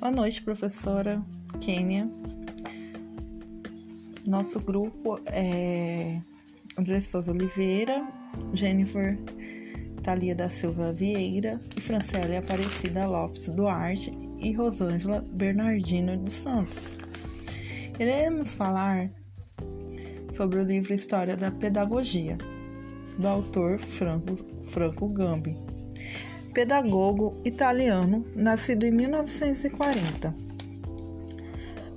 Boa noite, professora Kênia. Nosso grupo é André Souza Oliveira, Jennifer Thalia da Silva Vieira e Aparecida Lopes Duarte e Rosângela Bernardino dos Santos. Iremos falar sobre o livro História da Pedagogia, do autor Franco, Franco Gambi, pedagogo italiano, nascido em 1940.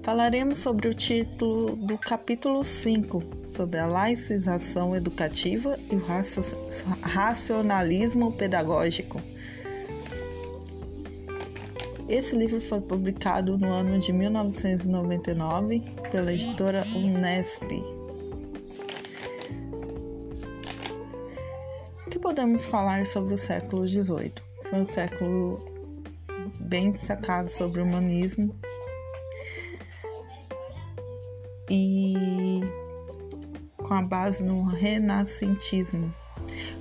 Falaremos sobre o título do capítulo 5, sobre a laicização educativa e o racionalismo pedagógico. Esse livro foi publicado no ano de 1999 pela editora Unesp. Podemos falar sobre o século XVIII? Foi um século bem destacado sobre o humanismo e com a base no renascentismo.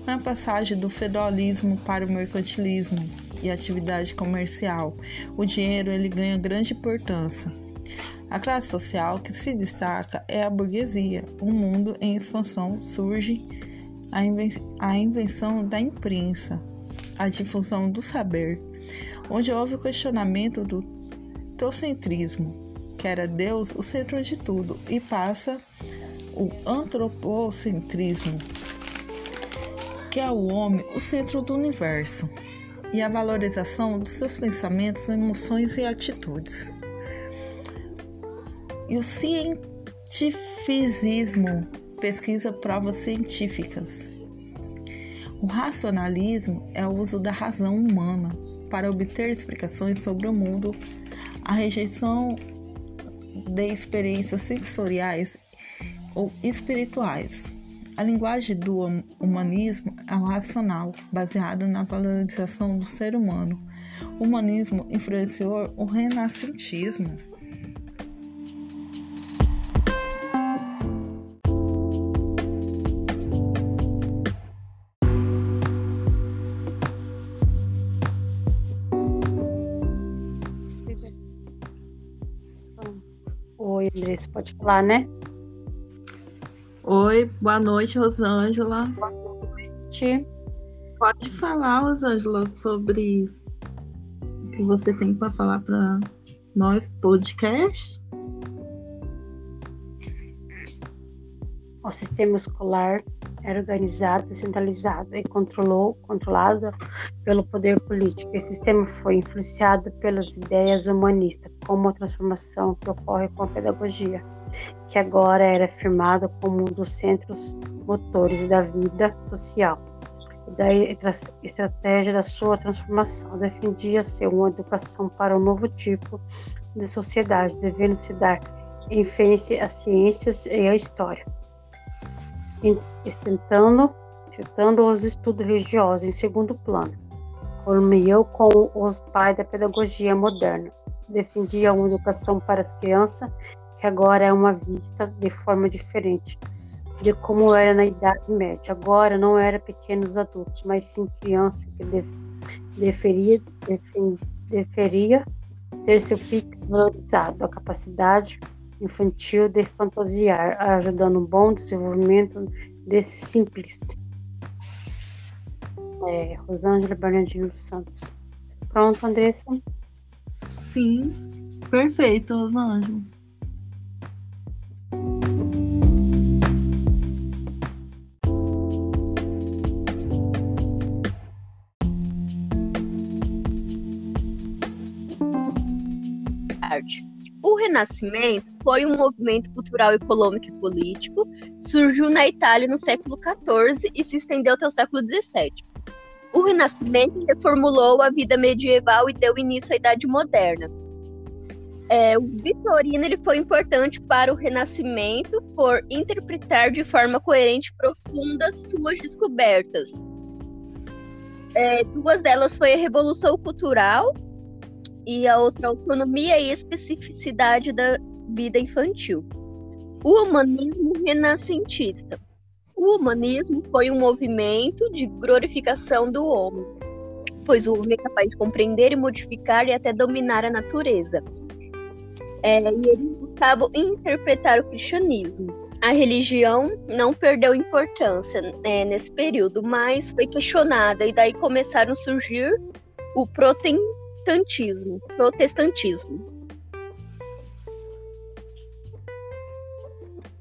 A passagem do feudalismo para o mercantilismo e atividade comercial. O dinheiro ele ganha grande importância. A classe social que se destaca é a burguesia. O mundo em expansão surge a invenção da imprensa, a difusão do saber, onde houve o questionamento do teocentrismo, que era Deus o centro de tudo, e passa o antropocentrismo, que é o homem o centro do universo, e a valorização dos seus pensamentos, emoções e atitudes. E o cientificismo pesquisa provas científicas. O racionalismo é o uso da razão humana para obter explicações sobre o mundo, a rejeição de experiências sensoriais ou espirituais. A linguagem do humanismo é o racional, baseado na valorização do ser humano. O humanismo influenciou o renascentismo. Oi, Andressa, pode falar, né? Oi, boa noite, Rosângela. Boa noite. Pode falar, Rosângela, sobre o que você tem para falar para nós, podcast? O sistema escolar era organizado, centralizado e controlou, controlado pelo poder político. Esse sistema foi influenciado pelas ideias humanistas, como a transformação que ocorre com a pedagogia, que agora era afirmada como um dos centros motores da vida social da estratégia da sua transformação. Defendia ser uma educação para um novo tipo de sociedade, devendo se dar ênfase às ciências e à história estentando, estentando os estudos religiosos em segundo plano. Colmeou com os pais da pedagogia moderna. Defendia uma educação para as crianças que agora é uma vista de forma diferente de como era na Idade Média. Agora não era pequenos adultos, mas sim criança que deveria, deveria ter seu pix valorizado, a capacidade infantil de fantasiar, ajudando um bom desenvolvimento desse simples. É, Rosângela Bernardino dos Santos. Pronto, Andressa? Sim, perfeito, Rosângela. O Renascimento foi um movimento cultural, econômico e político, surgiu na Itália no século XIV e se estendeu até o século XVII. O Renascimento reformulou a vida medieval e deu início à Idade Moderna. É, o Vitorino ele foi importante para o Renascimento por interpretar de forma coerente e profunda suas descobertas. É, duas delas foi a Revolução Cultural e a outra autonomia e especificidade da vida infantil. O humanismo renascentista. O humanismo foi um movimento de glorificação do homem. pois o homem é capaz de compreender e modificar e até dominar a natureza. É, e eles buscavam interpretar o cristianismo. A religião não perdeu importância é, nesse período, mas foi questionada e daí começaram a surgir o protestantismo. Protestantismo.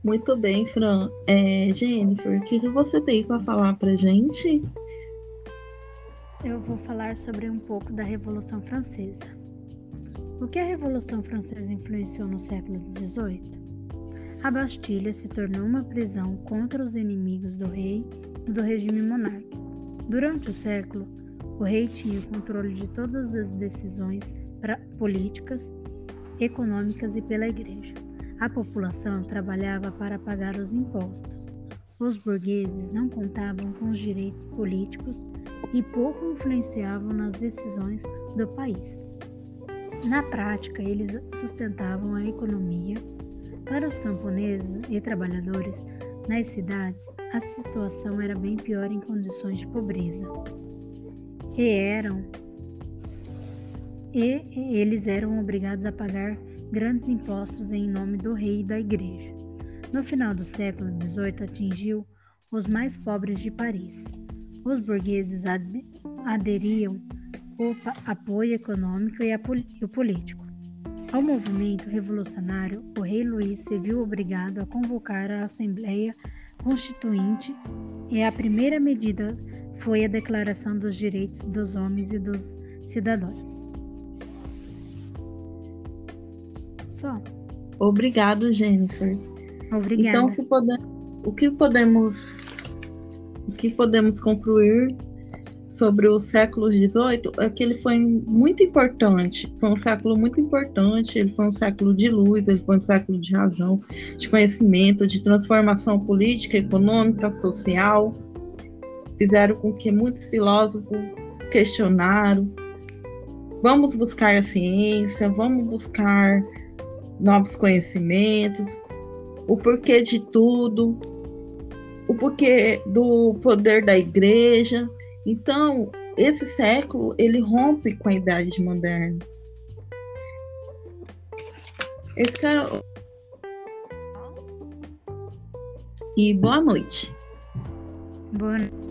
Muito bem, Fran. É, Jennifer, o que, que você tem para falar para gente? Eu vou falar sobre um pouco da Revolução Francesa. O que a Revolução Francesa influenciou no século XVIII? A Bastilha se tornou uma prisão contra os inimigos do rei e do regime monárquico. Durante o século, o rei tinha o controle de todas as decisões políticas, econômicas e pela igreja. A população trabalhava para pagar os impostos. Os burgueses não contavam com os direitos políticos e pouco influenciavam nas decisões do país. Na prática, eles sustentavam a economia. Para os camponeses e trabalhadores nas cidades, a situação era bem pior em condições de pobreza. E eram e eles eram obrigados a pagar grandes impostos em nome do rei e da igreja. No final do século XVIII, atingiu os mais pobres de Paris. Os burgueses ad aderiam ao apoio econômico e, e político. Ao movimento revolucionário, o rei Luís se viu obrigado a convocar a Assembleia Constituinte e a primeira medida foi a Declaração dos Direitos dos Homens e dos Cidadãos. Só. Obrigado, Jennifer. Obrigada. Então, o que, pode, o que podemos o que podemos concluir sobre o século XVIII é que ele foi muito importante, foi um século muito importante, ele foi um século de luz, ele foi um século de razão, de conhecimento, de transformação política, econômica, social, fizeram com que muitos filósofos questionaram, vamos buscar a ciência, vamos buscar novos conhecimentos, o porquê de tudo, o porquê do poder da igreja. Então, esse século ele rompe com a idade moderna. Esse. E boa noite. Boa noite.